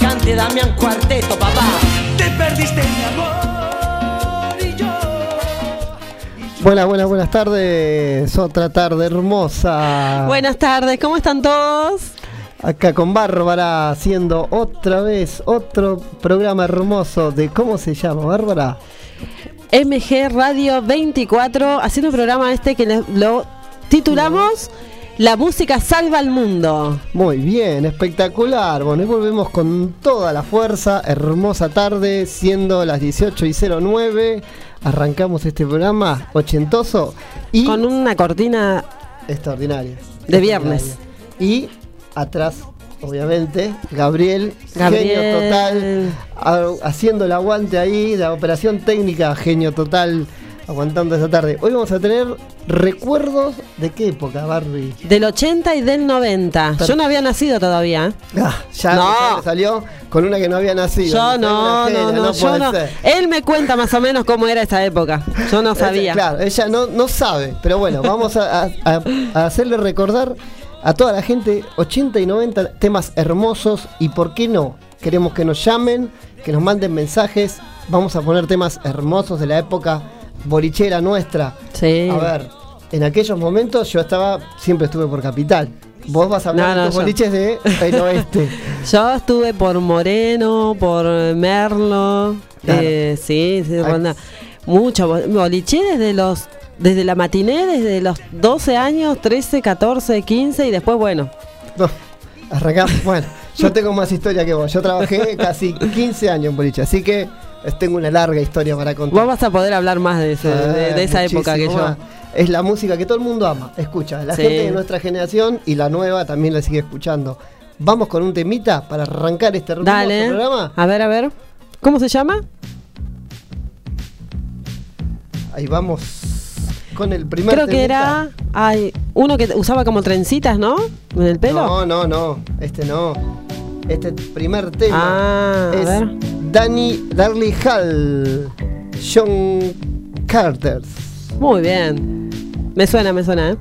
Cante Damián Cuarteto, papá. Te perdiste mi amor y yo. Buenas, buenas, buenas tardes. Otra tarde hermosa. Buenas tardes, ¿cómo están todos? Acá con Bárbara haciendo otra vez otro programa hermoso de cómo se llama, Bárbara. MG Radio 24, haciendo un programa este que lo titulamos La música salva al mundo. Muy bien, espectacular. Bueno, y volvemos con toda la fuerza. Hermosa tarde, siendo las 18 y 09. Arrancamos este programa ochentoso y Con una cortina extraordinaria. De viernes. Extraordinaria. Y atrás, obviamente, Gabriel, Gabriel. genio total, ha- haciendo el aguante ahí, la operación técnica, genio total, aguantando esta tarde. Hoy vamos a tener recuerdos de qué época, Barbie. del 80 y del 90. Yo no había nacido todavía. Ah, ya, No. salió con una que no había nacido. Yo no, una no, no, yo no. Él me cuenta más o menos cómo era esa época. Yo no sabía. Claro, ella no, no sabe, pero bueno, vamos a, a- a- a hacerle recordar a toda la gente 80 y 90 temas hermosos y por qué no, queremos que nos llamen, que nos manden mensajes, vamos a poner temas hermosos de la época bolichera nuestra. Sí. A ver, en aquellos momentos yo estaba, siempre estuve por Capital. Vos vas a hablar No, de no, yo- boliches de el oeste. Yo estuve por Moreno, por Merlo. Claro. eh, sí, sí, ronda. Mucho. bo- Boliche desde los. Desde la matiné, desde los 12 años, 13, 14, 15 y después, bueno. No, arrancamos. Bueno, yo tengo más historia que vos. Yo trabajé casi 15 años en boliche, así que tengo una larga historia para contar. Vos vas a poder hablar más de, ese- de, de esa Ah, época que yo. más. Es la música que todo el mundo ama. Escucha, la Sí. gente de nuestra generación y la nueva también la sigue escuchando. Vamos con un temita para arrancar este Dale. programa. A ver, a ver. ¿Cómo se llama? Ahí vamos con el primer Creo que era. Ay, uno que usaba como trencitas, ¿no? En el pelo. No, no, no. Este no. Este primer tema Ah, a es ver. Danny Darley Hall, John Carter. Muy bien. Me suena, me suena, ¿eh?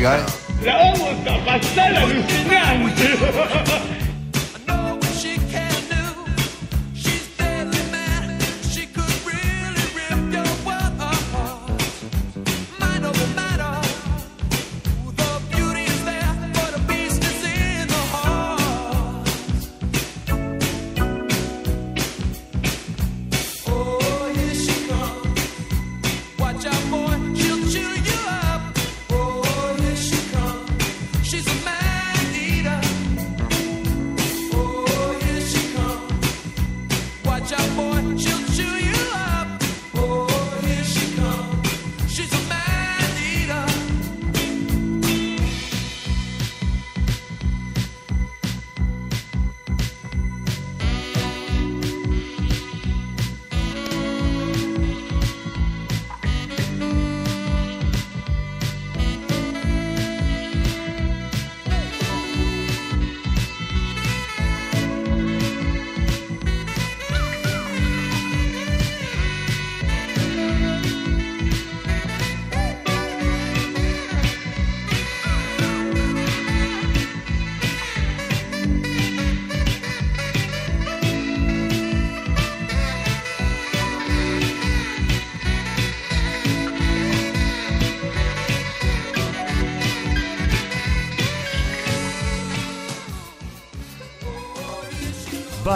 La vamos a pasar alucinante.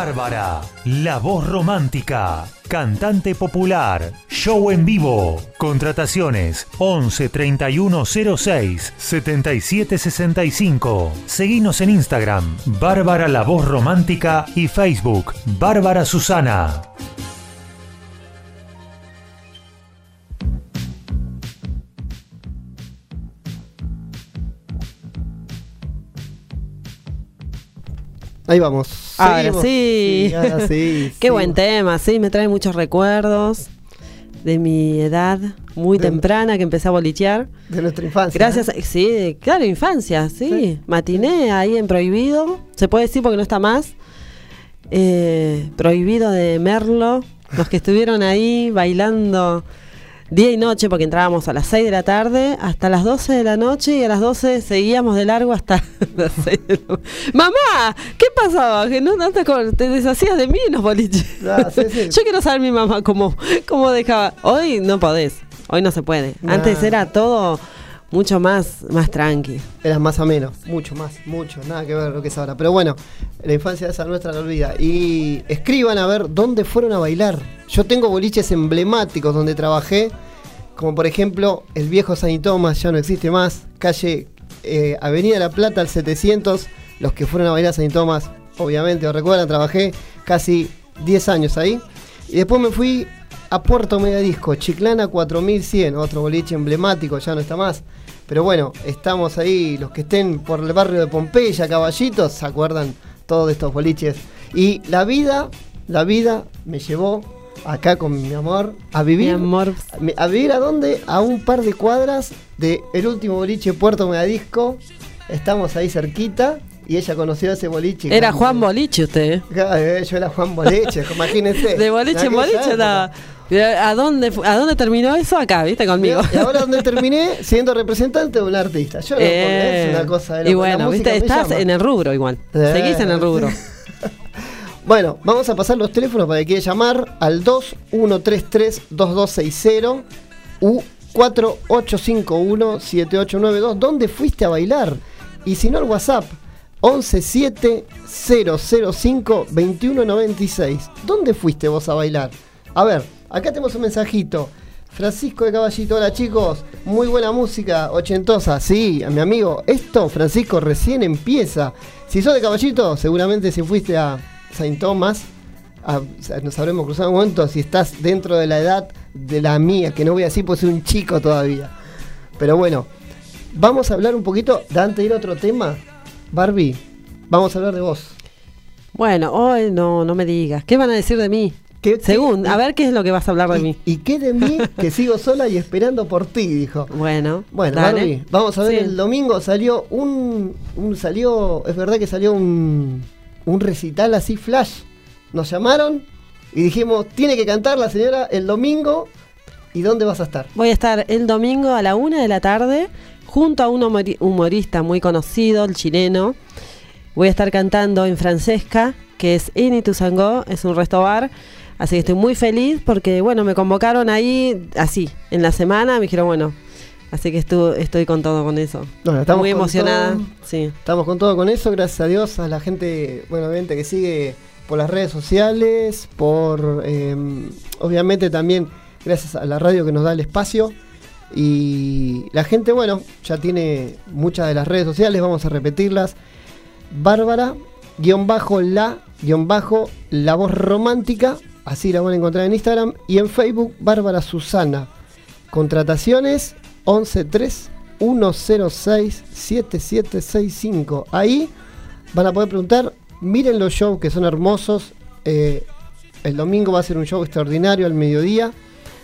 Bárbara, la voz romántica, cantante popular, show en vivo. Contrataciones 11 31 06 77 65. Seguinos en Instagram, Bárbara la voz romántica y Facebook, Bárbara Susana. Ahí vamos. Ahora Seguimos. sí. ahora sí, Qué sí. buen tema, sí, me trae muchos recuerdos de mi edad muy De- temprana que empecé a bolichear. De nuestra infancia. Gracias, ¿eh? sí, claro, infancia, sí. Sí. Matiné ahí en Prohibido, se puede decir porque no está más. Eh, prohibido de Merlo, los que estuvieron ahí bailando día y noche, porque entrábamos a las 6 de la tarde hasta las 12 de la noche y a las 12 seguíamos de largo hasta las 6 de la Mamá, ¿qué pasaba? Que no, no te, deshacías de mí en los boliches. Ah, sí, sí. Yo quiero saber mi mamá cómo, cómo dejaba. Hoy no podés, hoy no se puede. Nah. Antes era todo mucho más, más tranqui. Eras más o menos, mucho más, mucho, nada que ver lo que es ahora. Pero bueno, la infancia esa nuestra no olvida. Y escriban a ver dónde fueron a bailar. Yo tengo boliches emblemáticos donde trabajé, como por ejemplo el viejo San Tomás, ya no existe más, calle eh, Avenida La Plata al 700. Los que fueron a bailar a San Tomás, obviamente, lo recuerdan, trabajé casi 10 años ahí. Y después me fui a Puerto Megadisco, Chiclana 4100, otro boliche emblemático, ya no está más. Pero bueno, estamos ahí, los que estén por el barrio de Pompeya, Caballitos, se acuerdan todos de estos boliches. Y la vida, la vida me llevó acá con mi amor a Mi vivir. amor. ¿A vivir a dónde? A un par de cuadras de el último boliche Puerto Megadisco. Estamos ahí cerquita y ella conoció ese boliche. Era Juan Boliche usted. Eh, Yo era Juan Boliche, imagínense. De boliche en boliche época. ¿A dónde, ¿A dónde terminó eso? Acá, ¿viste? Conmigo. Y ahora donde terminé siendo representante de un artista. Yo no Eh, es una cosa de y la bueno, música viste, estás en el rubro igual. Eh. Seguís en el rubro. Bueno, vamos a pasar los teléfonos para que quiera llamar al 2133-2260 u 4851-7892. ¿Dónde fuiste a bailar? Y si no, el WhatsApp 117005-2196. ¿Dónde fuiste vos a bailar? A ver, acá tenemos un mensajito. Francisco de Caballito, hola chicos, muy buena música, ochentosa, sí, a mi amigo, esto Francisco recién empieza. Si sos de Caballito, seguramente si fuiste a Saint Thomas, nos habremos cruzado un momento si estás dentro de la edad de la mía, que no voy a decir pues soy un chico todavía. Pero bueno, vamos a hablar un poquito, de antes de ir a otro tema, Barbie, vamos a hablar de vos. Bueno, hoy no, no me digas. ¿Qué van a decir de mí? ¿Qué- Según, a ver qué es lo que vas a hablar de mí. ¿Y, y qué de mí que sigo sola y esperando por ti? Dijo. Bueno, Bueno. Barbie, vamos a ver, Sí. el domingo salió un, un- salió, es verdad que salió un, un recital así flash. Nos llamaron y dijimos, tiene que cantar la señora el domingo. ¿Y dónde vas a estar? Voy a estar el domingo a la una de la tarde junto a un humori- humorista muy conocido, el chileno. Voy a estar cantando en Francesca, que es Inituzangó, es un resto bar. Así que estoy muy feliz porque, bueno, me convocaron ahí así, en la semana, me dijeron, bueno, así que estu- estoy con todo con eso. Bueno, estamos muy emocionada, todo. sí. Estamos con todo con eso, gracias a Dios, a la gente, bueno, obviamente que sigue por las redes sociales, por, eh, obviamente también gracias a la radio que nos da el espacio. Y la gente, bueno, ya tiene muchas de las redes sociales, vamos a repetirlas. Bárbara, guion bajo la, guion bajo la voz romántica, así la van a encontrar en Instagram. Y en Facebook, Bárbara Susana. Contrataciones 113 106 7765. Ahí van a poder preguntar. Miren los shows que son hermosos. Eh, el domingo va a ser un show extraordinario al mediodía.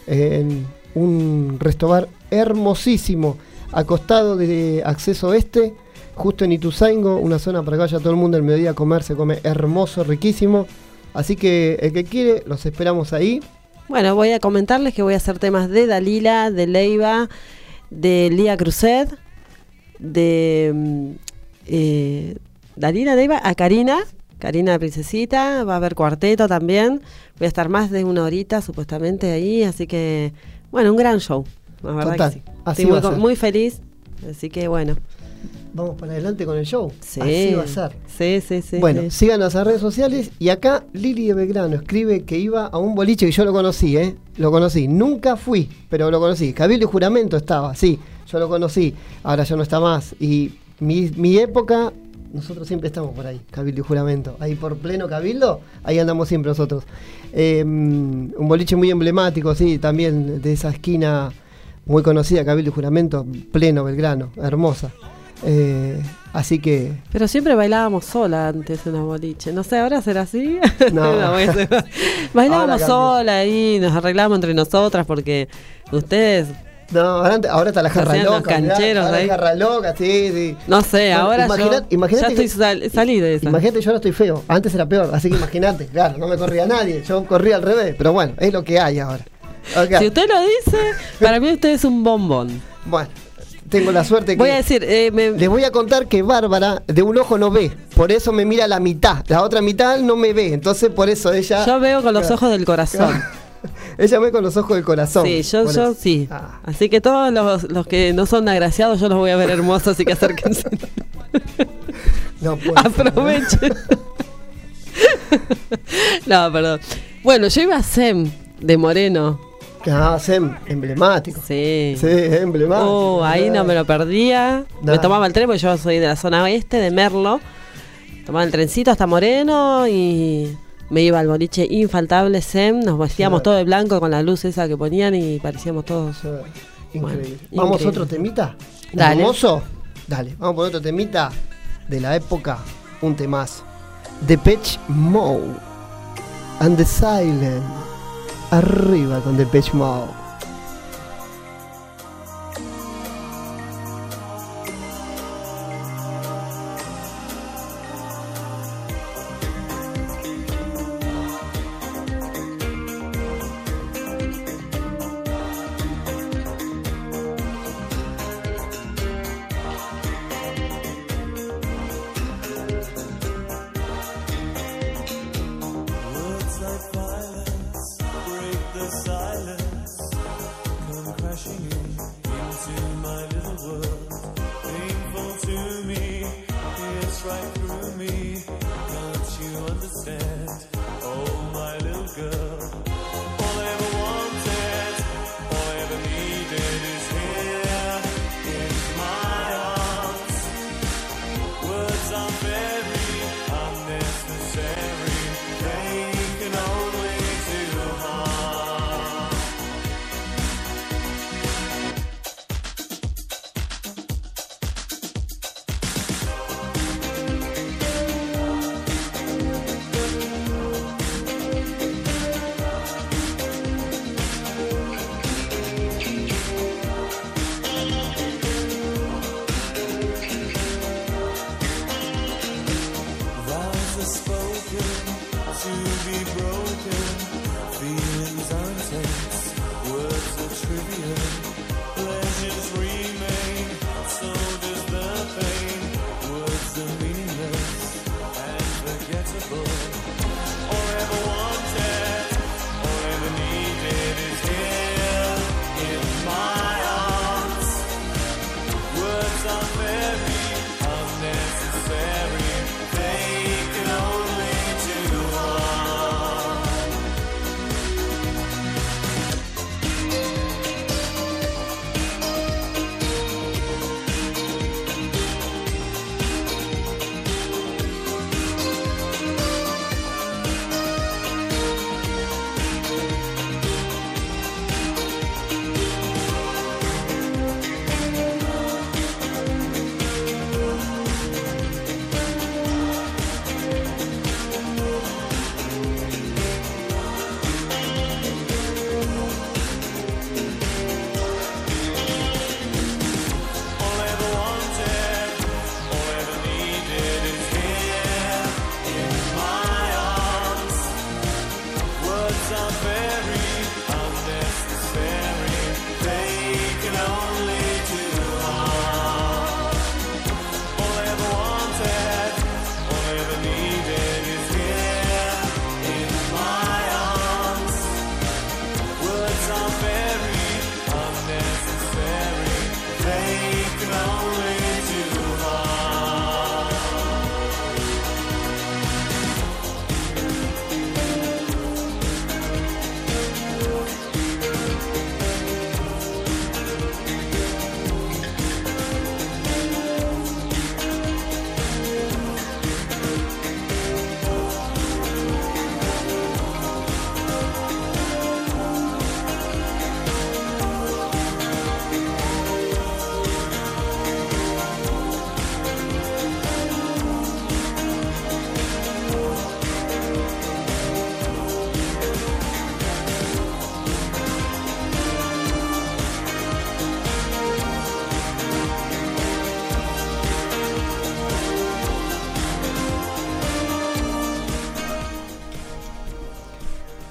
En un restobar hermosísimo. Acostado de acceso este. Justo en Ituzaingo, una zona para que vaya todo el mundo al mediodía a comer. Se come hermoso, riquísimo. Así que el que quiere, los esperamos ahí. Bueno, voy a comentarles que voy a hacer temas de Dalila, de Leiva, de Lía Cruzet, de mm, eh, Dalila, Leiva, a Karina, Karina Princesita, va a haber cuarteto también. Voy a estar más de una horita supuestamente ahí, así que, bueno, un gran show. La verdad Total, que sí. así Estoy muy, muy feliz, así que bueno. Vamos para adelante con el show. Sí. Así va a ser. Sí, sí, sí. bueno, sí. síganos a redes sociales y acá Lili de Belgrano escribe que iba a un boliche y yo lo conocí, ¿eh? Lo conocí. Nunca fui, pero lo conocí. Cabildo y Juramento estaba, sí, yo lo conocí. Ahora ya no está más. Y mi, mi época, nosotros siempre estamos por ahí, Cabildo y Juramento. Ahí por pleno Cabildo, ahí andamos siempre nosotros. Eh, un boliche muy emblemático, sí, también de esa esquina muy conocida, Cabildo y Juramento, pleno Belgrano, hermosa. Eh, así que Pero siempre bailábamos sola antes en los boliches. No sé, ahora será así. No. voy a hacer- Ahora bailábamos sola ahí, nos arreglábamos entre nosotras porque ustedes, No, ahora, ahora está la jarra Hacían los loca. mirá, cancheros ahí. La jarra loca, sí, sí. no sé, ahora imagina- yo imagínate ya estoy sal- salí de esa. Imagínate, yo ahora estoy feo. Antes era peor, así que imagínate, claro, no me corría nadie. Yo corría al revés, pero bueno, es lo que hay ahora. Si usted lo dice, para mí usted es un bombón. Bueno, tengo la suerte que. Voy a decir, eh, me- Les voy a contar que Bárbara de un ojo no ve, por eso me mira la mitad, la otra mitad no me ve, entonces por eso ella. yo veo con los ojos del corazón. ella ve con los ojos del corazón. Sí, yo, yo sí. Ah, Así que todos los, los que no son agraciados, yo los voy a ver hermosos, así que acérquense. no. Aprovechen. no, perdón. Bueno, yo iba a SEM de Moreno. Ah, Sem, emblemático. Sí. Sí, emblemático. Oh, ahí no me lo perdía. Me tomaba el tren, porque yo soy de la zona oeste, de Merlo. Tomaba el trencito hasta Moreno y me iba al boliche infaltable SEM. Nos vestíamos todo de blanco con la luz esa que ponían y parecíamos todos. Increíble. Bueno, ¿Vamos increíble. otro temita? Dale. ¿Hermoso? Dale, vamos por otro temita de la época, un temazo. The Pitch Mode and the Silent. Arriba con Pitch Mode.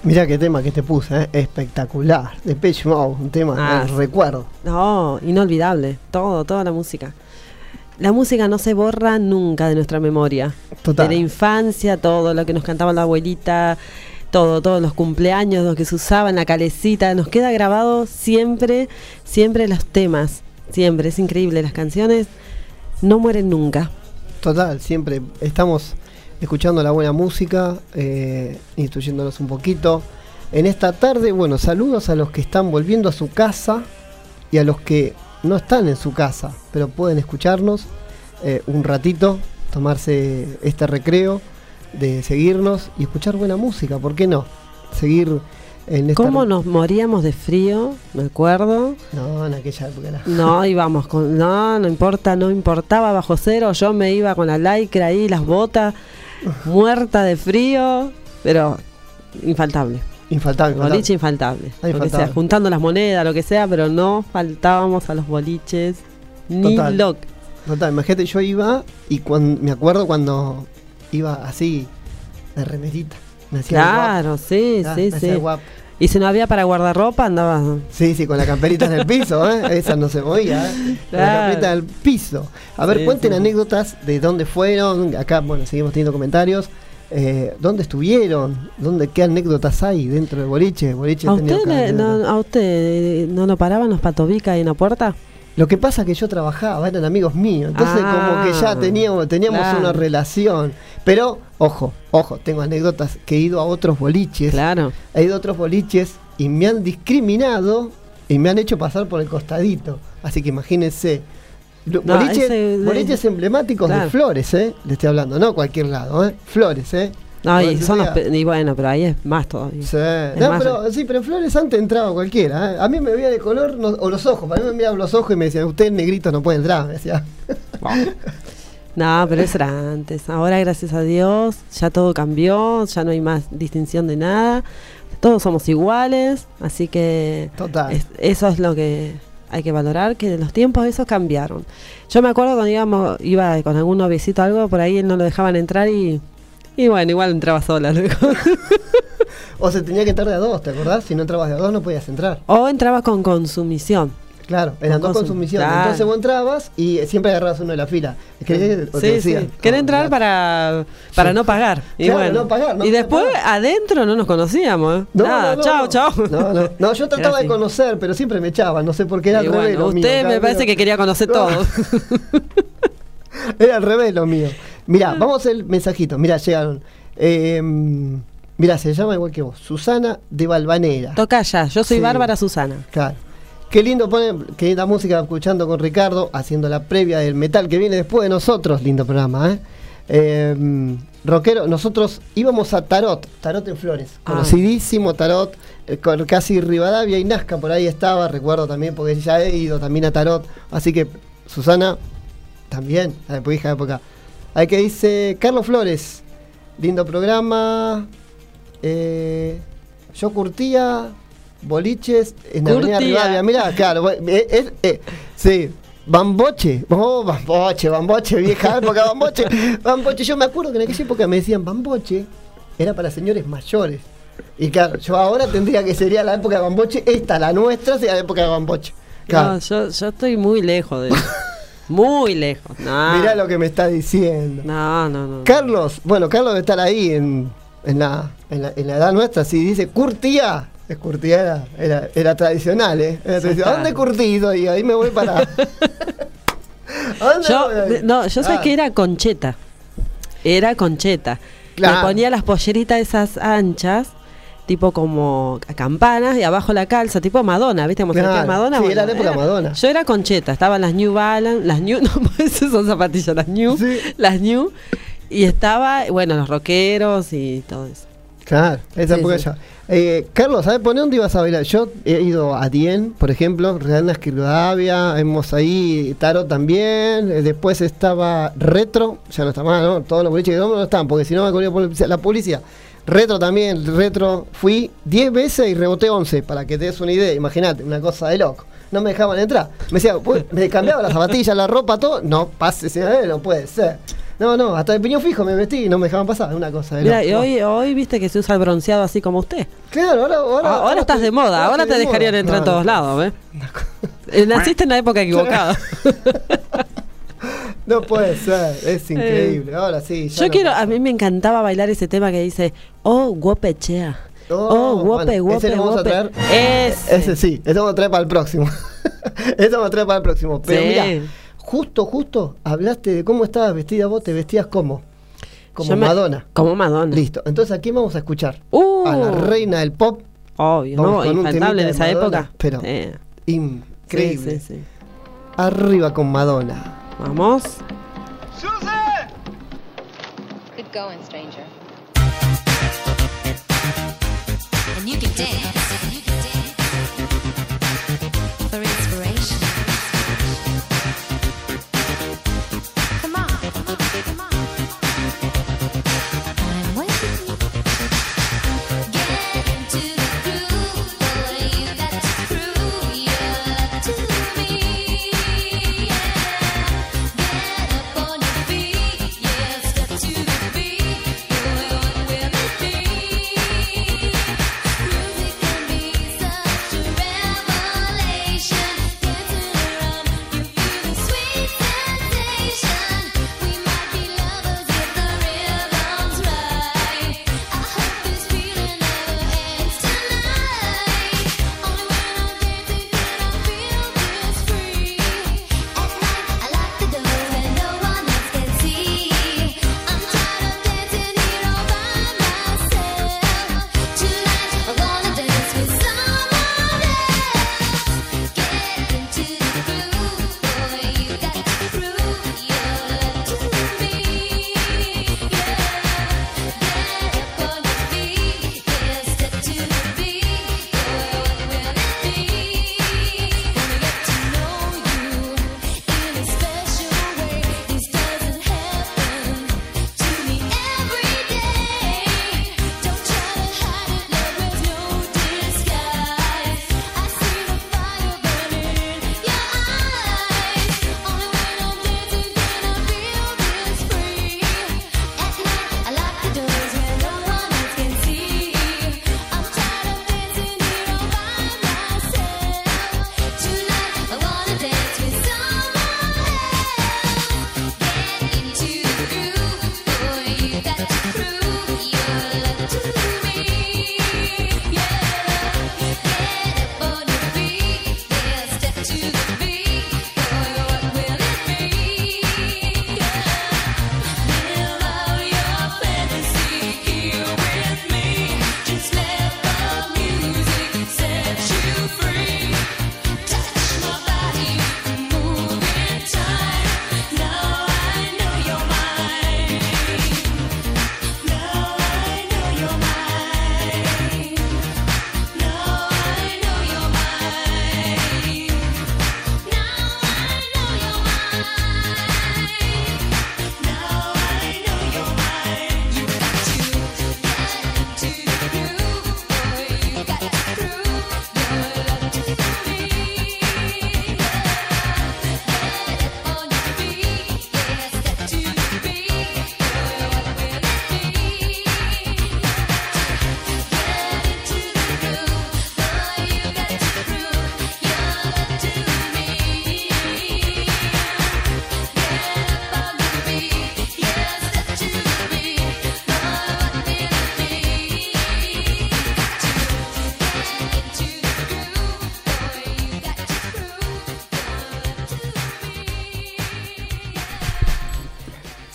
Mirá qué tema que te puse, ¿eh? espectacular. De Page Mode, un tema Ah, del sí. recuerdo. No, inolvidable. Todo, toda la música. La música no se borra nunca de nuestra memoria. Total. De la infancia, todo lo que nos cantaba la abuelita, todo, todos los cumpleaños, lo que se usaba en la calecita. Nos queda grabado siempre, siempre los temas. Siempre. Es increíble. Las canciones no mueren nunca. Total, siempre estamos escuchando la buena música, eh, instruyéndonos un poquito. En esta tarde, bueno, saludos a los que están volviendo a su casa y a los que no están en su casa, pero pueden escucharnos eh, un ratito, tomarse este recreo de seguirnos y escuchar buena música, ¿por qué no? Seguir en esta... ¿Cómo nos moríamos de frío? Me acuerdo. No, en aquella época era... No, íbamos con. No, no importa, no importaba bajo cero. Yo me iba con la lycra ahí, las botas, muerta de frío, pero infaltable. Infaltable. Boliche infaltable. Ah, Lo que infaltable. sea, juntando las monedas, lo que sea, pero no faltábamos a los boliches. Ni Total. imagínate, yo iba y cuando, me acuerdo cuando iba así, de remerita. Me hacía Claro, sí, guapo. Ah, sí, me sí. Y si no había para guardarropa, andaba. Sí, sí, con la camperita en el piso, ¿eh? Esa no se movía, ¿eh? Con la Claro. camperita en el piso. A ver, Sí, cuenten sí. anécdotas de dónde fueron. Acá, bueno, seguimos teniendo comentarios. Eh, ¿Dónde estuvieron? ¿Dónde, ¿Qué anécdotas hay dentro del boliche? boliche ¿A usted, le- no. ¿A usted eh, no lo paraban los patobicas ahí en la puerta? Lo que pasa es que yo trabajaba, eran amigos míos, entonces Ah, como que ya teníamos, teníamos claro. una relación. Pero, ojo, ojo, tengo anécdotas que he ido a otros boliches, Claro. he ido a otros boliches y me han discriminado y me han hecho pasar por el costadito. Así que imagínense. No, boliches, ese- boliches emblemáticos de. Flores, ¿eh? Le estoy hablando, no cualquier lado, ¿eh? Flores, ¿eh? No, y, Bueno, son los y bueno, pero ahí es más todavía. Sí. No, más- pero, sí, pero en Flores antes entraba cualquiera. ¿eh? A mí me veía de color no- o los ojos. Para mí me miraban los ojos y me decían, usted negrito no puede entrar. Me decía. No, pero eso era antes. Ahora, gracias a Dios, ya todo cambió, ya no hay más distinción de nada. Todos somos iguales, así que Total. es- eso es lo que hay que valorar, que los tiempos esos cambiaron. Yo me acuerdo cuando íbamos, iba con algún noviecito o algo, por ahí no lo dejaban entrar y, y bueno, igual entraba sola. luego. O se tenía que entrar de a dos, ¿te acordás? Si no entrabas de a dos no podías entrar. o entraba con consumición. Claro, eran dos consum- consumiciones. claro. Entonces vos entrabas y siempre agarrabas uno de la fila. ¿Querés? Sí, sí. Quería no, entrar para, para Sí. no pagar. Y, Claro, bueno. no pagar, no y después pagar. adentro no nos conocíamos. ¿eh? No, Nada, no, no, chao, no. chao. No, yo trataba Era de así. conocer, pero siempre me echaban. No sé por qué era Y al bueno, revés. mío, usted me claro, parece mío. que quería conocer No. todo. Era al revés lo mío. Mirá, vamos a hacer el mensajito. Mirá, llegaron. Eh, mirá, se llama igual que vos. Susana de Valvanera. Toca ya, yo soy Sí. Bárbara Susana. Claro. Qué lindo ponen, qué linda música escuchando con Ricardo, haciendo la previa del metal que viene después de nosotros. Lindo programa, ¿eh? Eh, rockero, nosotros íbamos a Tarot, Tarot en Flores. Ah. Conocidísimo Tarot, eh, con casi Rivadavia y Nazca por ahí estaba, recuerdo también, porque ya he ido también a Tarot. Así que, Susana, también, la hija de época. Hay que dice Carlos Flores, lindo programa. Eh, yo curtía boliches en la Avenida. Rivadavia. Mirá, claro, eh, eh, eh, sí. Bamboche, oh, Bamboche, Bamboche, vieja época, Bamboche, Bamboche. Yo me acuerdo que en aquella época me decían Bamboche, era para señores mayores. Y claro, yo ahora tendría que sería la época de Bamboche, esta, la nuestra, sería la época de Bamboche. Claro. No, yo, yo estoy muy lejos de eso. muy lejos. No, Mirá lo que me está diciendo. no, no, no. Carlos, bueno, Carlos debe estar ahí en, en, la, en, la, en la edad nuestra, si dice curtía, es curtía era, era, era tradicional, ¿eh? Era tradicional. ¿A ¿Dónde curtido? Y ahí me voy para... ¿A dónde Yo, voy? no, yo sé Ah, que era concheta. Era concheta. Claro. Me ponía las polleritas esas anchas, tipo como a campanas, y abajo la calza, tipo Madonna, ¿viste? Como se Claro. Madonna. Sí, era la época Madonna. Yo era concheta, estaban las New Balance, las New, no, esas son zapatillas, las New, Sí. las New, y estaba, bueno, los rockeros y todo eso. Claro, esa Sí, época sí. ya. Eh, Carlos, ¿sabes por dónde ibas a bailar? Yo he ido a Dien, por ejemplo, Real Rivadavia, hemos ahí, Taro también, eh, después estaba Retro, ya no está más, ¿no? Todos los boliches que no, no están, porque si no me corría por la policía. Retro también, Retro, fui 10 veces y reboté 11, para que te des una idea, imagínate, una cosa de loco. No me dejaban entrar. Me decía, me cambiaba las zapatillas, la ropa, todo. No, pase, no puede ser. No, no, hasta de piñón fijo me vestí y no me dejaban pasar, una cosa. de Mira, loco. y hoy, hoy viste que se usa el bronceado así como usted. Claro, ahora, ahora, Ahora, estás de moda, ahora te de dejarían moda. entrar en No, todos no, lados. Eh, Naciste en la época equivocada. No puede ser, es increíble. Ahora sí. ya Yo no quiero, pasa. a mí me encantaba bailar ese tema que dice, oh, guopechea. Oh, Oh, guape, ese guape, lo vamos a traer. Ese. Ese sí, ese vamos a traer para el próximo. ese vamos a traer para el próximo. Pero Sí. mira, justo, justo hablaste de cómo estabas vestida vos, te vestías como. Como Yo me- Madonna. Como Madonna. Listo. Entonces aquí vamos a escuchar Uh. a la reina del pop. Obvio, Vamos ¿no? Infaltable esa de Madonna, época. pero- Eh, Increíble. Sí, sí, sí. Arriba con Madonna. Vamos. Good going, stranger. And you can dance.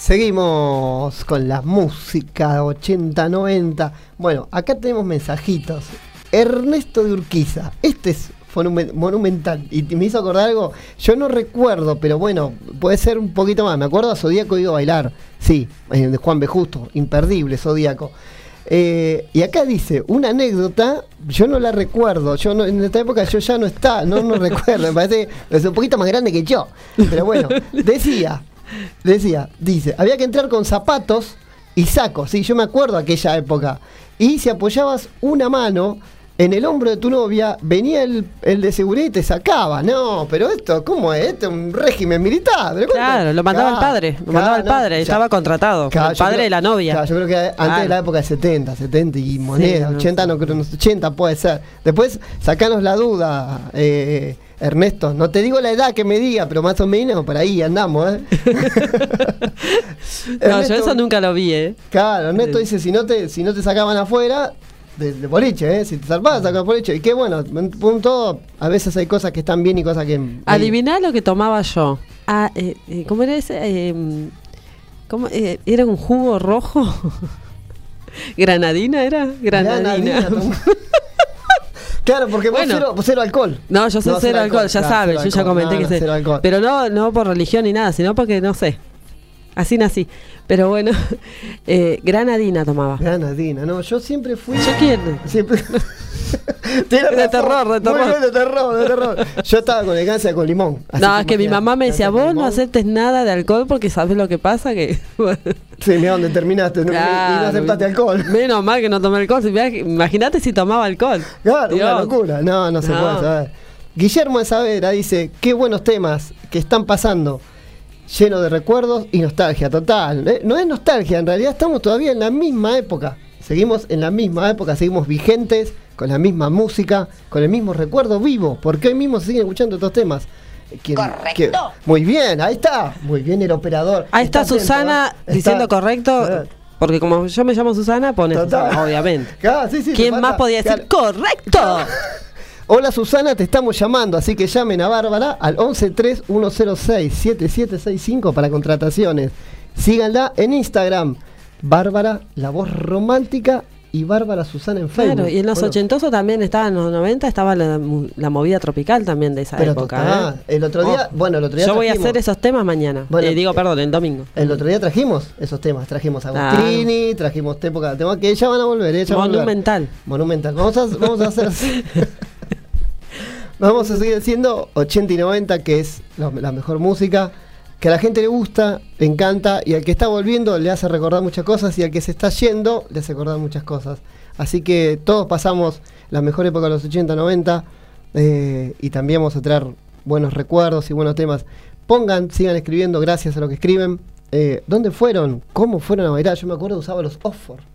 Seguimos con la música 80-90. Bueno, acá tenemos mensajitos. Ernesto de Urquiza. Este es monumental. Y me hizo acordar algo. Yo no recuerdo, pero bueno, puede ser un poquito más. Me acuerdo a Zodíaco iba a bailar. Sí, eh, de Juan B. Justo. Imperdible, Zodíaco. Eh, y acá dice, una anécdota, yo no la recuerdo, yo no- en esta época yo ya no está, no no recuerdo, me parece es un poquito más grande que yo. Pero bueno, decía, decía, dice, había que entrar con zapatos y sacos, sí, yo me acuerdo aquella época. Y si apoyabas una mano en el hombro de tu novia venía el, el de seguridad y te sacaba. No, pero esto, ¿cómo es? Esto es un régimen militar. Claro, lo mandaba el padre, lo mandaba el padre, estaba contratado, el padre creo- de la novia. yo creo que antes de la época de 70, 70 y moneda, no 80 no creo, no, 80 puede ser. Después, sacanos la duda, eh, Ernesto. No te digo la edad que me diga, pero más o menos por ahí andamos, ¿eh? No, yo Ernesto- eso nunca lo vi, ¿eh? Claro, Ernesto dice, si no te, si no te sacaban afuera, de, de boliche, ¿eh? Si te salvabas, sacaban boliche. Y qué bueno, en punto, a veces hay cosas que están bien y cosas que... Adiviná lo que tomaba yo. Ah, eh, eh, ¿Cómo era ese? Eh, ¿cómo, eh, ¿Era un jugo rojo? ¿Granadina era? Granadina. claro, porque vos Bueno. cero, vos cero alcohol. No, yo No, cero alcohol, ya claro, sabes, yo ya comenté No, que no, sé. cero alcohol. Pero no, no por religión ni nada, sino porque no sé. Así nací. Pero bueno, eh, granadina tomaba. Granadina, no, yo siempre fui... ¿Yo quién? Siempre... De terror, de Muy terror. bien, de terror, de terror. Yo estaba con elegancia con limón. No, es que mi mamá me decía, vos no aceptes nada de alcohol porque sabes lo que pasa que... Sí, mira dónde terminaste. ¿no? Y no Claro. aceptaste alcohol. Menos mal que no tomé alcohol. Imagínate si tomaba alcohol. Claro, una locura. No, no se No. puede saber. Guillermo de Saavedra dice, qué buenos temas que están pasando, lleno de recuerdos y nostalgia total. ¿eh? No es nostalgia, en realidad estamos todavía en la misma época. Seguimos en la misma época, seguimos vigentes, con la misma música, con el mismo recuerdo vivo, porque hoy mismo se siguen escuchando estos temas. ¿Quién- quién- Muy bien, ahí está. Muy bien el operador. Ahí está, Susana ¿eh? diciendo Está- correcto. Eh, Porque como yo me llamo Susana, pone Total. Susana, obviamente. Claro, sí, sí, te ¿Quién más podía decir claro. correcto? Hola Susana, te estamos llamando, así que llamen a Bárbara al 1131067765 para contrataciones. Síganla en Instagram, Bárbara, la voz romántica y Bárbara Susana en Facebook. Claro, y en los Bueno, ochentosos también estaba, en los 90 estaba la, movida tropical también de esa Pero época. ¿eh? el otro día- bueno, el otro día Yo voy a hacer esos temas mañana. Bueno, Eh, digo, eh, perdón, el domingo. El otro día trajimos esos temas, trajimos a. Agostini, trajimos época, temas que ya van a volver, ya van a volver. Monumental. Monumental. Vamos a, vamos a hacer. vamos a seguir haciendo 80 y 90, que es la, mejor música, que a la gente le gusta, le encanta, y al que está volviendo le hace recordar muchas cosas, y al que se está yendo le hace recordar muchas cosas. Así que todos pasamos la mejor época de los 80, 90, eh, y también vamos a traer buenos recuerdos y buenos temas. Pongan, sigan escribiendo, gracias a lo que escriben. Eh, ¿Dónde fueron? ¿Cómo fueron a bailar? Yo me acuerdo que usaba los Offer.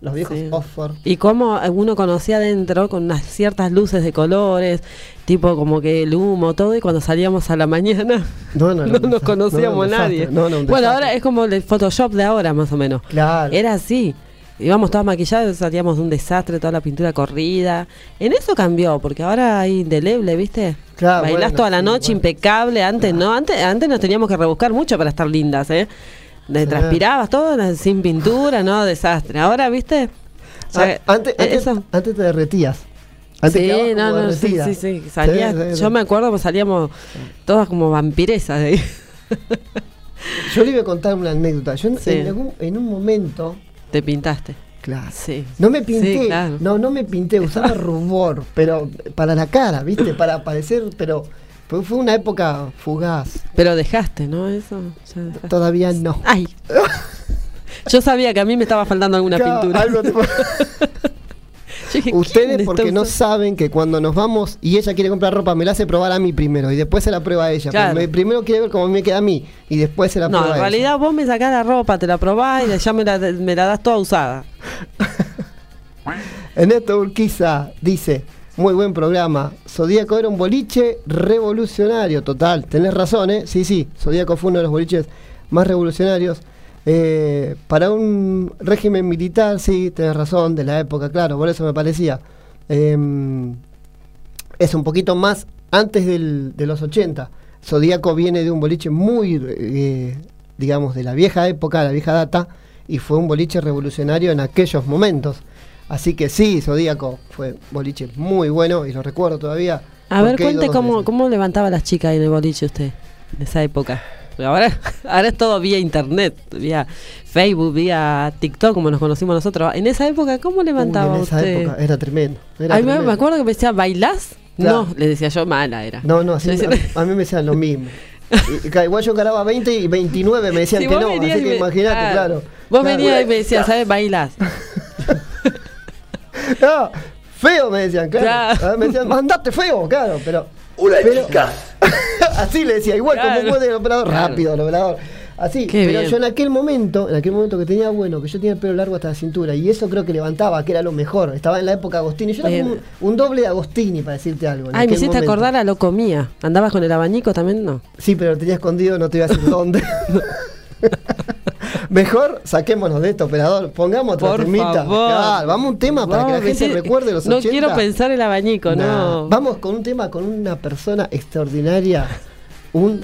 Los viejos Sí. Offer. Y cómo uno conocía adentro con unas ciertas luces de colores, tipo como que el humo, todo, y cuando salíamos a la mañana No, no, no, no, nos no, conocíamos nadie. Bueno, ahora es como el Photoshop de ahora, más o menos. Claro. Era así. Íbamos todas maquilladas, salíamos de un desastre, toda la pintura corrida. En eso cambió, porque ahora hay indeleble, ¿viste? Claro, Bailás bueno, toda la sí, noche bueno. impecable. Antes no, antes, antes nos teníamos que rebuscar mucho para estar lindas, ¿eh? De- Sí. Transpirabas todo sin pintura, ¿no? Desastre. Ahora, ¿viste? Ah, antes, eh, antes, te derretías. Antes sí, no, no, sí, sí, sí. Salía, Sí, sí, sí. Yo me acuerdo que salíamos todas como vampiresas de ahí. Yo le iba a contar una anécdota. Yo en- algún- un momento. Te pintaste. Claro. Sí. No me pinté. Claro. No, no me pinté. Usaba rubor. Pero para la cara, ¿viste? Para parecer. Pero fue fue una época fugaz. Pero dejaste, ¿no? Eso. ya dejaste. Todavía no. Ay. Yo sabía que a mí me estaba faltando alguna Claro, pintura. algo te- Yo dije, Ustedes ¿quién porque no saben que cuando nos vamos y ella quiere comprar ropa, me la hace probar a mí primero y después se la prueba a ella. Claro. Porque me- primero quiere ver cómo me queda a mí y después se la No, prueba en a realidad vos me sacás la ropa, te la probás y ya me la, me la das toda usada. ella. Ernesto Urquiza dice, muy buen programa. Zodíaco era un boliche revolucionario, total. Tenés razón, ¿eh? Sí, sí, Zodíaco fue uno de los boliches más revolucionarios. Eh, para un régimen militar, sí, tenés razón, de la época, claro, por eso me parecía. Em, es un poquito más antes del- de los 80. Zodíaco viene de un boliche muy, eh, digamos, de la vieja época, la vieja data, y fue un boliche revolucionario en aquellos momentos. Así que sí, Zodíaco fue boliche muy bueno y lo recuerdo todavía. A ver, cuente cómo, cómo levantaba a las chicas en el boliche usted, en esa época. Ahora, ahora es todo vía internet, vía Facebook, vía TikTok, como nos conocimos nosotros. En esa época, ¿cómo Uy, levantaba en esa usted? época era tremendo. era me, tremendo. me acuerdo que me decía, ¿bailás? Claro. No, le decía yo, mala era. No, no, así a, a mí me decían lo mismo. Igual yo caraba 20 y 29 me decían Si que no, así que me- imagínate, claro. Vos Claro. venías y me decías, ¿sabes? Bailás. No, Feo me decían, claro. Claro. Ah, Me decían, mandate feo, claro, pero. Hola, pero- chicas. Así le decía, igual Claro. como puede el operador, Claro. rápido el operador. Así, Qué pero bien. yo en aquel momento, en aquel momento que tenía bueno, que yo tenía el pelo largo hasta la cintura, y eso creo que levantaba, que era lo mejor. Estaba en la época Agostini. Yo era como un, un doble de Agostini, para decirte algo. en Ay, me hiciste momento. acordar a lo comía. ¿Andabas con el abanico también? No. Sí, pero lo tenía escondido, no te iba a decir dónde. Mejor saquémonos de esto, operador. Pongamos otra Por temita. favor. Vamos a un tema para que la No, gente recuerde los No 80. quiero pensar el abanico, Nah. no. Vamos con un tema con una persona extraordinaria, un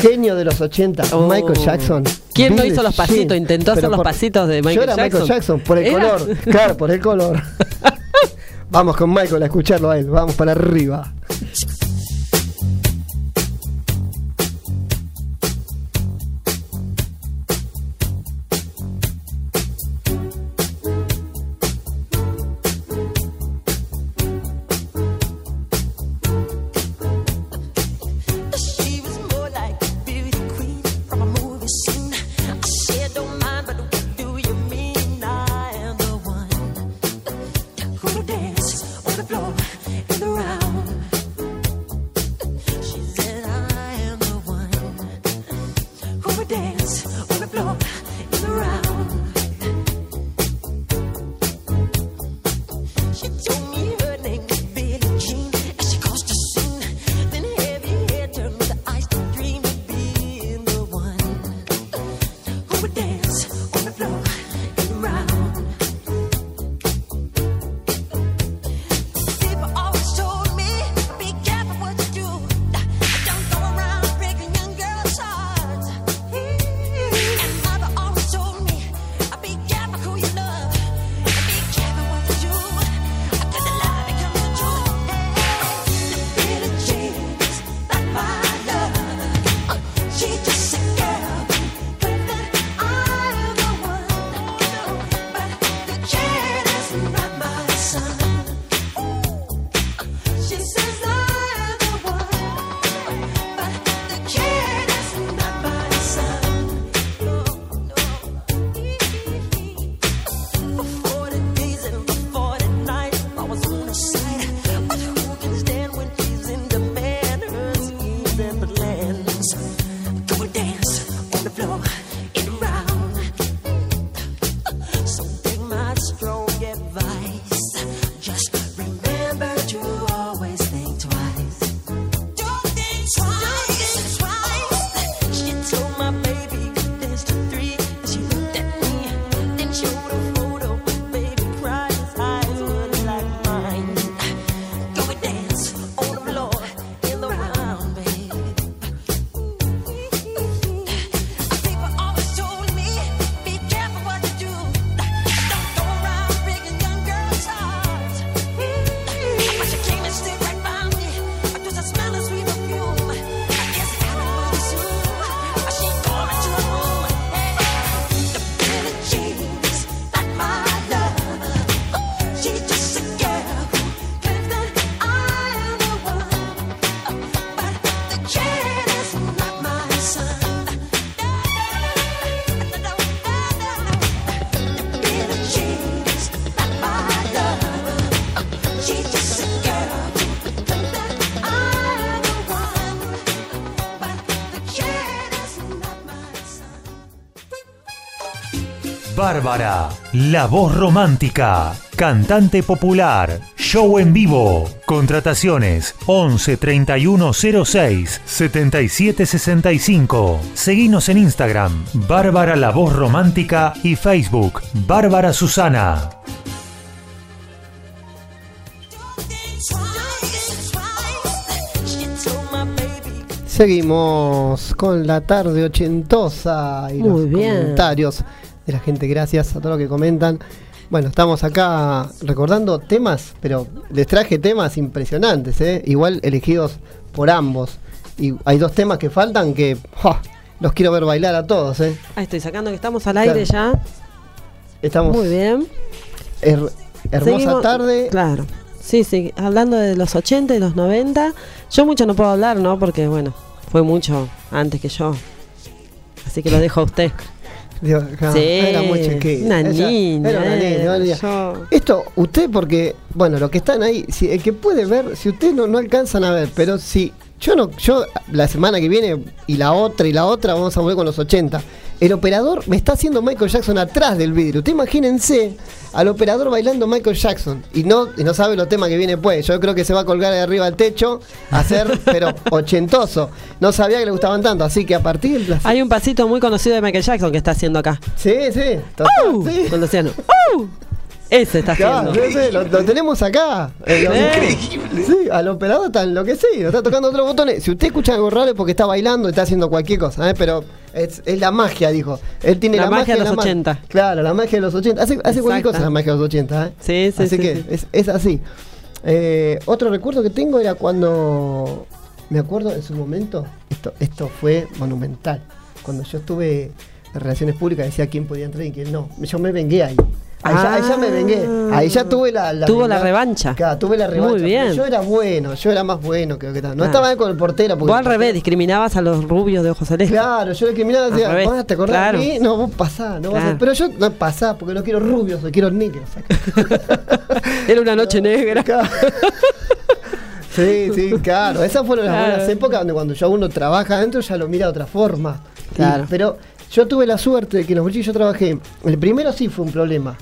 genio de los 80, Oh. Michael Jackson. ¿Quién no hizo los Jean. pasitos? Intentó hacer los pasitos de Yo Michael era Michael Jackson. Jackson, por el ¿Era? color. Claro, por el color. vamos con Michael a escucharlo a él, vamos para arriba. Bárbara, la voz romántica, cantante popular, show en vivo. Contrataciones 11 31 06 77 65. Seguinos en Instagram, Bárbara la voz romántica y Facebook, Bárbara Susana. Seguimos con la tarde ochentosa y Muy los bien. comentarios de la gente. Gracias a todos los que comentan. Bueno, estamos acá recordando temas, pero les traje temas impresionantes, ¿eh? igual elegidos por ambos. Y hay dos temas que faltan que los quiero ver bailar a todos. ¿eh? Ahí estoy sacando que estamos al aire ya. Estamos Muy bien. her- hermosa Seguimos- tarde. Claro. Sí, sí, hablando de los 80 y los 90. Yo mucho no puedo hablar, ¿no? Porque, bueno, fue mucho antes que yo. Así que lo dejo a usted. Dios, claro, Sí, era muy chiquita. una Ella niña, Era una niña, niña. yo- Esto, usted, porque, bueno, los que están ahí, si, el que puede ver, si ustedes no, no alcanzan a ver, pero si yo no, yo la semana que viene y la otra y la otra vamos a volver con los 80. El operador me está haciendo Michael Jackson atrás del vidrio. Usted imagínense al operador bailando Michael Jackson y no, y no sabe los temas que viene pues. Yo creo que se va a colgar de arriba del techo a hacer, pero ochentoso. No sabía que le gustaban tanto, así que a partir de las Hay un pasito muy conocido de Michael Jackson que está haciendo acá. Sí, sí, total, ¡Au! sí. Con Luciano. ¡Au! Ese está haciendo. sí, sí, lo, lo tenemos acá. Eh, lo- Increíble. Sí, al operador está enloquecido, está tocando otros botones. Si usted escucha algo raro es porque está bailando, está haciendo cualquier cosa, ¿eh? pero es, es la magia, dijo. Él tiene La la, magia de la los ma- 80. Claro, la magia de los 80. Hace, hace cualquier cosa la magia de los 80, ¿eh? Sí, sí, Así sí, que sí. Es, es así. Eh, otro recuerdo que tengo era cuando. Me acuerdo en su momento, esto, esto fue monumental. Cuando yo estuve en relaciones públicas, decía quién podía entrar y quién no. Yo me vengué ahí. Ahí, ya, ahí ya me vengué. Ahí ya tuve la. la Tuvo la revancha. Claro, tuve la Muy revancha. pero bien. Yo era bueno, yo era más bueno que lo que tal. No Ah. estaba con el portero. porque Vos al revés, discriminabas a los rubios de ojos celestes. Claro, yo discriminaba Al decía, revés. "Ah, ¿te acordás Claro. de mí? No, vos pasá, no vas a-. Pero yo no pasá, porque no quiero rubios, yo quiero negros. Era una noche negra. Claro. Sí, sí, claro. Esas fueron las Claro. buenas épocas donde cuando ya uno trabaja adentro ya lo mira de otra forma. Y- Claro. pero yo tuve la suerte de que en los bolsillos yo trabajé. El primero sí fue un problema.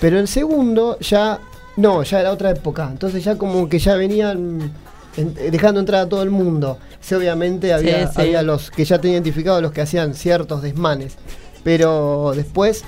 Pero el segundo ya. No, ya era otra época. Entonces ya como que ya venían en- dejando entrar a todo el mundo. Sí, obviamente había, Sí, sí. había los que ya tenía identificado los que hacían ciertos desmanes. Pero después,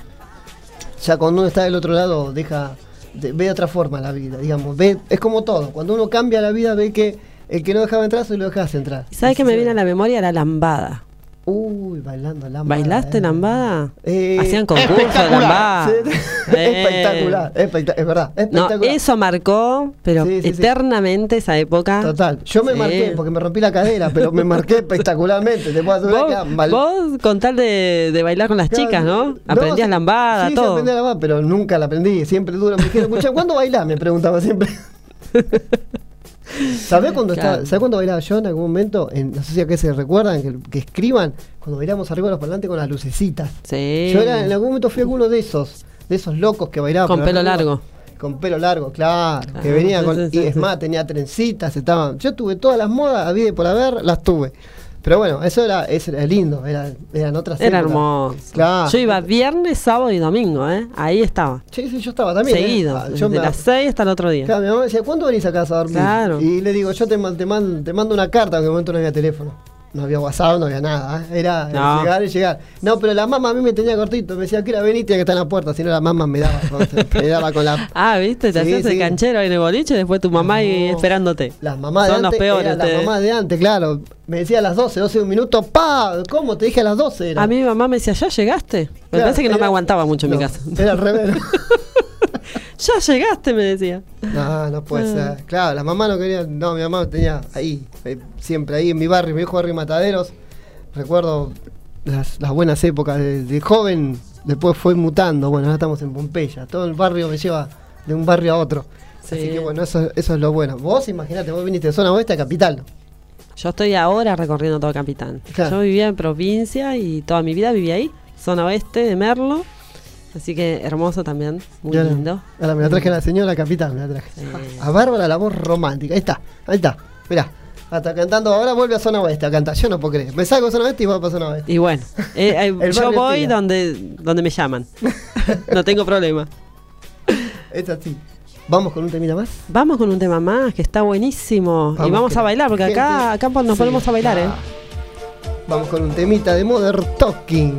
ya cuando uno está del otro lado, deja. de- ve de otra forma la vida, digamos. Ve, es como todo. Cuando uno cambia la vida, ve que el que no dejaba entrar, se lo dejabas entrar. ¿Y sabes qué me viene a la memoria? La lambada. Uy, bailando lambada. ¿Bailaste eh. lambada? Eh, Hacían concursos de lambada. Sí, Eh. espectacular, espectac- es verdad, No, espectacular. eso marcó, pero Sí, sí, sí. eternamente esa época. Total, yo me Sí. marqué porque me rompí la cadera, pero me marqué espectacularmente. Te puedo asegurar Vos, que vos con tal de, de bailar con las Claro, chicas, ¿no? Aprendías sí, lambada, sí, sí, todo. aprendí a lambada, pero nunca la aprendí. Siempre duro. Me dijeron, ¿cuándo bailás? Me preguntaba siempre. ¿Sabés cuándo, Claro. estaba- ¿sabés cuándo bailaba yo en algún momento? En, no sé si a qué se recuerdan, que, que escriban, cuando bailamos arriba de los parlantes con las lucecitas. Sí. Yo era, en algún momento fui alguno de esos, de esos locos que bailaban. Con pelo arriba- largo. Con pelo largo, claro. que Ah, venía con. sí, sí, y es más, tenía trencitas, estaban. Yo tuve todas las modas, había por haber, las tuve. Pero bueno, eso era, eso era lindo, era, eran otras Era épocas. hermoso. Claro. Yo iba viernes, sábado y domingo, ¿eh? Ahí estaba. Sí, sí, yo estaba también. ¿eh? Seguido. Desde me, las 6 hasta el otro día. Claro, mi mamá me decía, ¿cuándo venís a casa a dormir? Claro. Y le digo, yo te, te, mando, te mando una carta, porque en momento no había teléfono. No había WhatsApp, no había nada. ¿eh? Era No. llegar y llegar. No, pero la mamá a mí me tenía cortito. Me decía, que era venir, tenía que estar en la puerta. Si no, la mamá me daba. me daba con la. Ah, ¿viste? Te Sí, hacías sí. el canchero ahí en el boliche y después tu mamá ahí No. esperándote. Las mamás de Son los antes. peores eran las mamás de antes, claro. Me decía a las 12, 12 de un minuto. ¡Pa! ¿Cómo? Te dije a las 12. Era. A mí mi mamá me decía, ¿ya llegaste? Me Claro, parece que no me aguantaba mucho en mi casa. Era al revés. ya llegaste, me decía. No, no puede Ah. ser. Claro, la mamá no quería. No, mi mamá tenía ahí, eh, siempre ahí en mi barrio, mi viejo barrio Mataderos. Recuerdo las, las buenas épocas de, de joven, después fue mutando. Bueno, ahora estamos en Pompeya. Todo el barrio me lleva de un barrio a otro. Sí. Así que bueno, eso, eso es lo bueno. Vos imagínate, vos viniste de zona oeste a capital. Yo estoy ahora recorriendo todo Capitán. Claro. Yo vivía en provincia y toda mi vida viví ahí, zona oeste de Merlo. Así que hermoso también, muy lindo. Ahora me la traje a la señora capital, me la traje. Sí. A Bárbara la voz romántica. Ahí está, ahí está. Mirá. Hasta cantando, ahora vuelve a zona oeste a cantar. Yo no puedo creer. Me salgo de zona oeste y voy para zona oeste. Y bueno, eh, eh, yo voy tira. donde, donde me llaman. no tengo problema. Es así. Vamos con un temita más. Vamos con un tema más que está buenísimo. y Vamos que a bailar, porque acá, acá nos Sí, ponemos a bailar, ¿eh? Vamos con un temita de Modern Talking.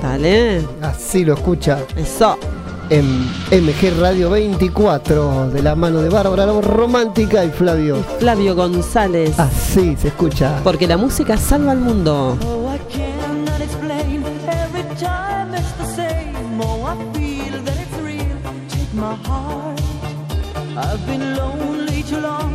Dale. Así lo escucha Eso. en MG Radio 24 de la mano de Bárbara, la voz romántica y Flavio. Flavio González. Así se escucha. Porque la música salva al mundo. Oh, I cannot explain. Every time it's the same. Oh, I feel that it's real. Take my heart. I've been lonely too long.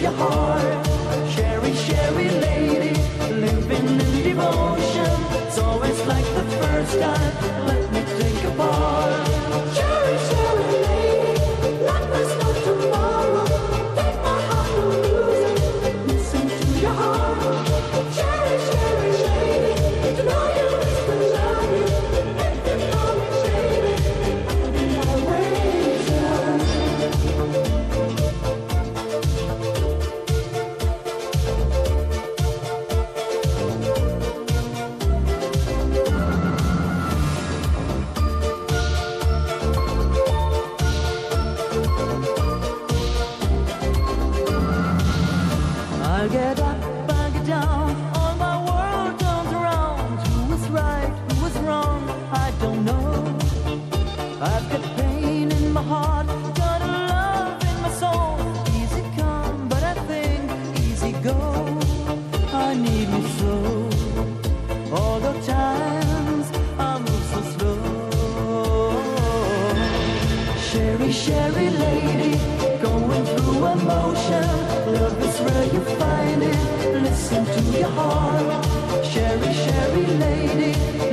your heart. Cherry, cherry lady, living in devotion. It's always like the first time.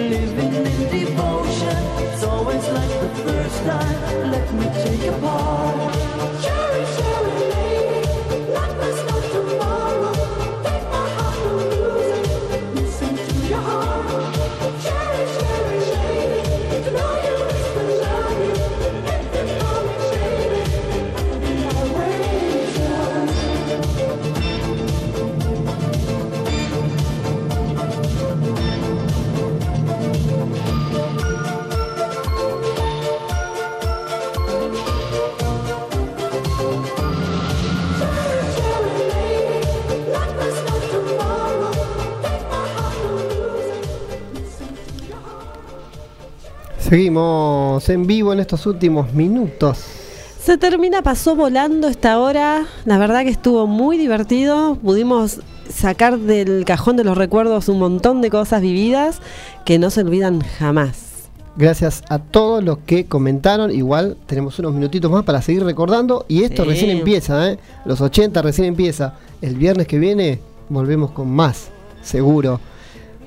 Living in devotion. It's always like the first time. Let me take Seguimos en vivo en estos últimos minutos. Se termina, pasó volando esta hora. La verdad que estuvo muy divertido. Pudimos sacar del cajón de los recuerdos un montón de cosas vividas que no se olvidan jamás. Gracias a todos los que comentaron. Igual tenemos unos minutitos más para seguir recordando. Y esto Sí. recién empieza, ¿eh? Los 80 recién empieza. El viernes que viene volvemos con más, seguro.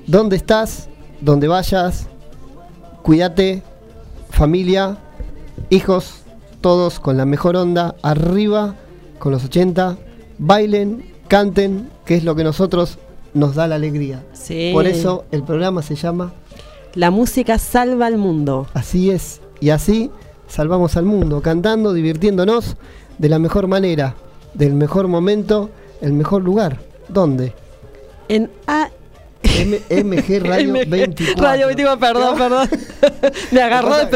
¿Dónde estás? Donde vayas. Cuídate, familia, hijos, todos con la mejor onda. Arriba con los 80. Bailen, canten, que es lo que nosotros nos da la alegría. Sí. Por eso el programa se llama La música salva al mundo. Así es, y así salvamos al mundo, cantando, divirtiéndonos de la mejor manera, del mejor momento, el mejor lugar. ¿Dónde? En A. M- MG Radio MG 24. Radio 24, perdón, perdón. Me agarró claro,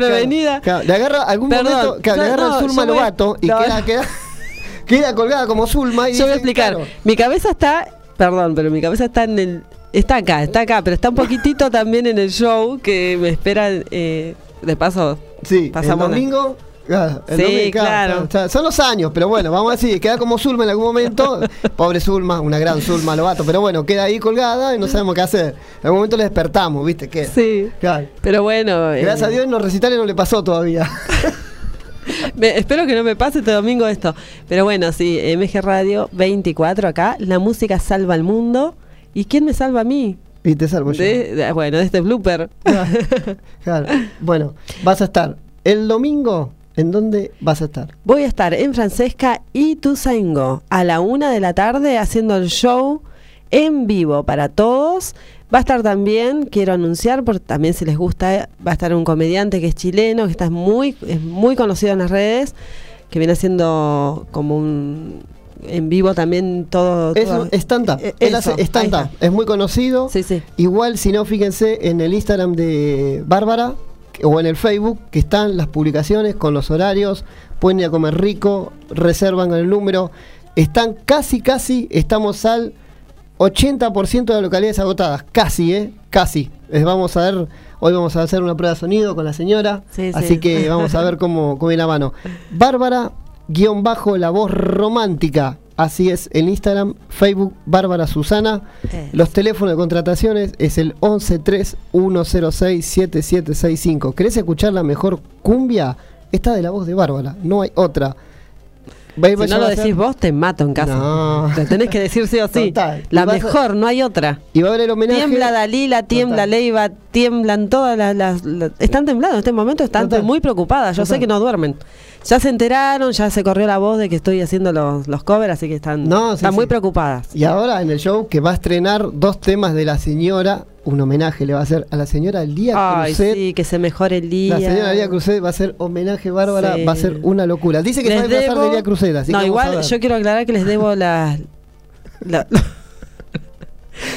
claro, le agarra algún momento, le agarra el Zulma Lobato y queda, queda, queda colgada como Zulma. Y Yo voy a explicar. Mi cabeza está, perdón, pero mi cabeza está en el, está acá, está acá, pero está un poquitito también en el show que me espera. eh, de paso, sí, pasamos el domingo. El Sí, domingo, claro. claro, Son los años, pero bueno, vamos a decir, queda como Zulma en algún momento. Pobre Zulma, una gran Zulma Lobato, pero bueno, queda ahí colgada y no sabemos qué hacer. En algún momento le despertamos, ¿viste? ¿Qué? sí. Claro. Pero bueno, eh, Gracias a Dios en los recitales no le pasó todavía. me- espero que no me pase este domingo esto. Pero bueno, sí, MG Radio 24 acá, la música salva al mundo. ¿Y quién me salva a mí? Y te salvo yo. De- bueno, de este blooper. Claro. Bueno, vas a estar el domingo. ¿En dónde vas a estar? Voy a estar en Francesca y Tuzaingo a la una de la tarde haciendo el show en vivo para todos. Va a estar también, quiero anunciar, porque también si les gusta, eh, va a estar un comediante que es chileno, que está muy, es muy conocido en las redes, que viene haciendo como un en vivo también todo. Es todo- un stand-up. Eh, Él eso, hace stand-up. Es muy conocido. Sí, sí. Igual, si no, fíjense en el Instagram de Bárbara o en el Facebook, que están las publicaciones con los horarios. Pueden ir a comer rico, reservan con el número. Están casi, casi, estamos al 80% de las localidades agotadas. Casi, ¿eh? Casi. Les vamos a ver, hoy vamos a hacer una prueba de sonido con la señora. Sí, así sí. que vamos a ver cómo, cómo viene la mano. Bárbara, guion bajo, la voz romántica. Así es, en Instagram, Facebook, Bárbara Susana. Los teléfonos de contrataciones es el 1131067765. ¿Querés escuchar la mejor cumbia? Esta de la voz de Bárbara, no hay otra. Si no lo decís vos, te mato en casa. No. Tenés que decir sí o sí. Total. La a- mejor, no hay otra. Y va a haber el homenaje. Tiembla Dalila, tiembla Total. Leiva, tiemblan todas las, las- las- Están temblando en este momento, están Total. muy preocupadas. Yo sé que no duermen. Ya se enteraron, ya se corrió la voz de que estoy haciendo los, los covers, así que están, No, sí, están muy preocupadas. Y ahora en el show que va a estrenar dos temas de la señora, un homenaje le va a hacer a la señora Lía Ay, Cruzet. sí, que se mejore el día. La señora Lía Cruzet va a hacer homenaje Bárbara, Sí. va a ser una locura. Dice que se va a Les debo- de Lía Cruzet, así no, que igual yo quiero aclarar que les debo las... la-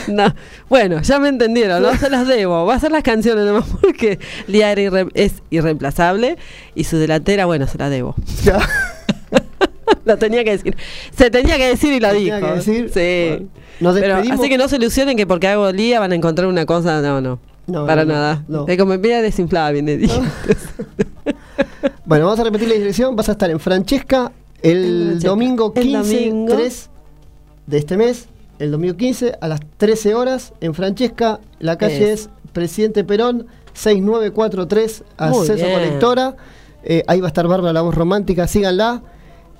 No, bueno, ya me entendieron, no se las debo, va a hacer las canciones nomás porque Lía era irre- es irreemplazable y su delantera, bueno, se la debo. Ya. Lo tenía que decir. Se tenía que decir y lo dijo. tenía que decir. Sí. Bueno, nos Pero, despedimos. así que no se ilusionen que porque hago Lía van a encontrar una cosa. No, no. No, para no, nada. no. Es como media desinflada, viene. Bueno, vamos a repetir la dirección. Vas a estar en Francesca el domingo El 15 domingo. 3 de este mes. El domingo 15 a las 13 horas en Francesca. La calle Es. es Presidente Perón 6943 Muy Acceso bien. Colectora. Eh, ahí va a estar Bárbara la voz romántica. Síganla.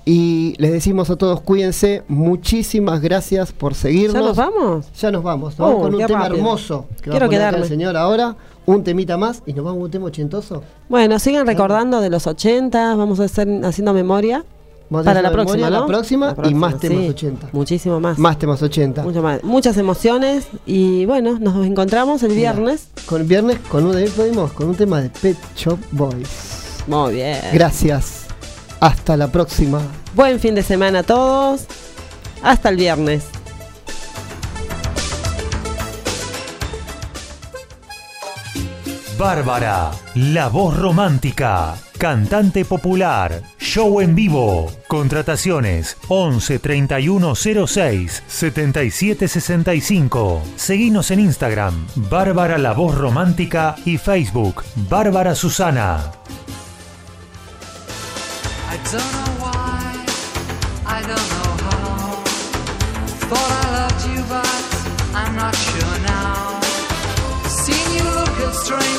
Y les decimos a todos, cuídense. Muchísimas gracias por seguirnos. ¿Ya nos vamos? Ya nos vamos, nos Oh, vamos con un tema rápido. hermoso que va Quiero a poner el señor ahora. Un temita más y nos vamos con un tema ochentoso. Bueno, sigan recordando de los 80, vamos a hacer haciendo memoria. Para la la memoria, próxima, la próxima y más temas 80. Muchísimo más. Más temas 80. Mucho más. Muchas emociones y bueno, nos encontramos el viernes. Con el viernes con un, podemos, con un tema de Pet Shop Boys. Muy bien. Gracias. Hasta la próxima. Buen fin de semana a todos. Hasta el viernes. Bárbara, la voz romántica, cantante popular, show en vivo. Contrataciones 11 31 06 77 65. Seguinos en Instagram, Bárbara la voz romántica y Facebook, Bárbara Susana. strange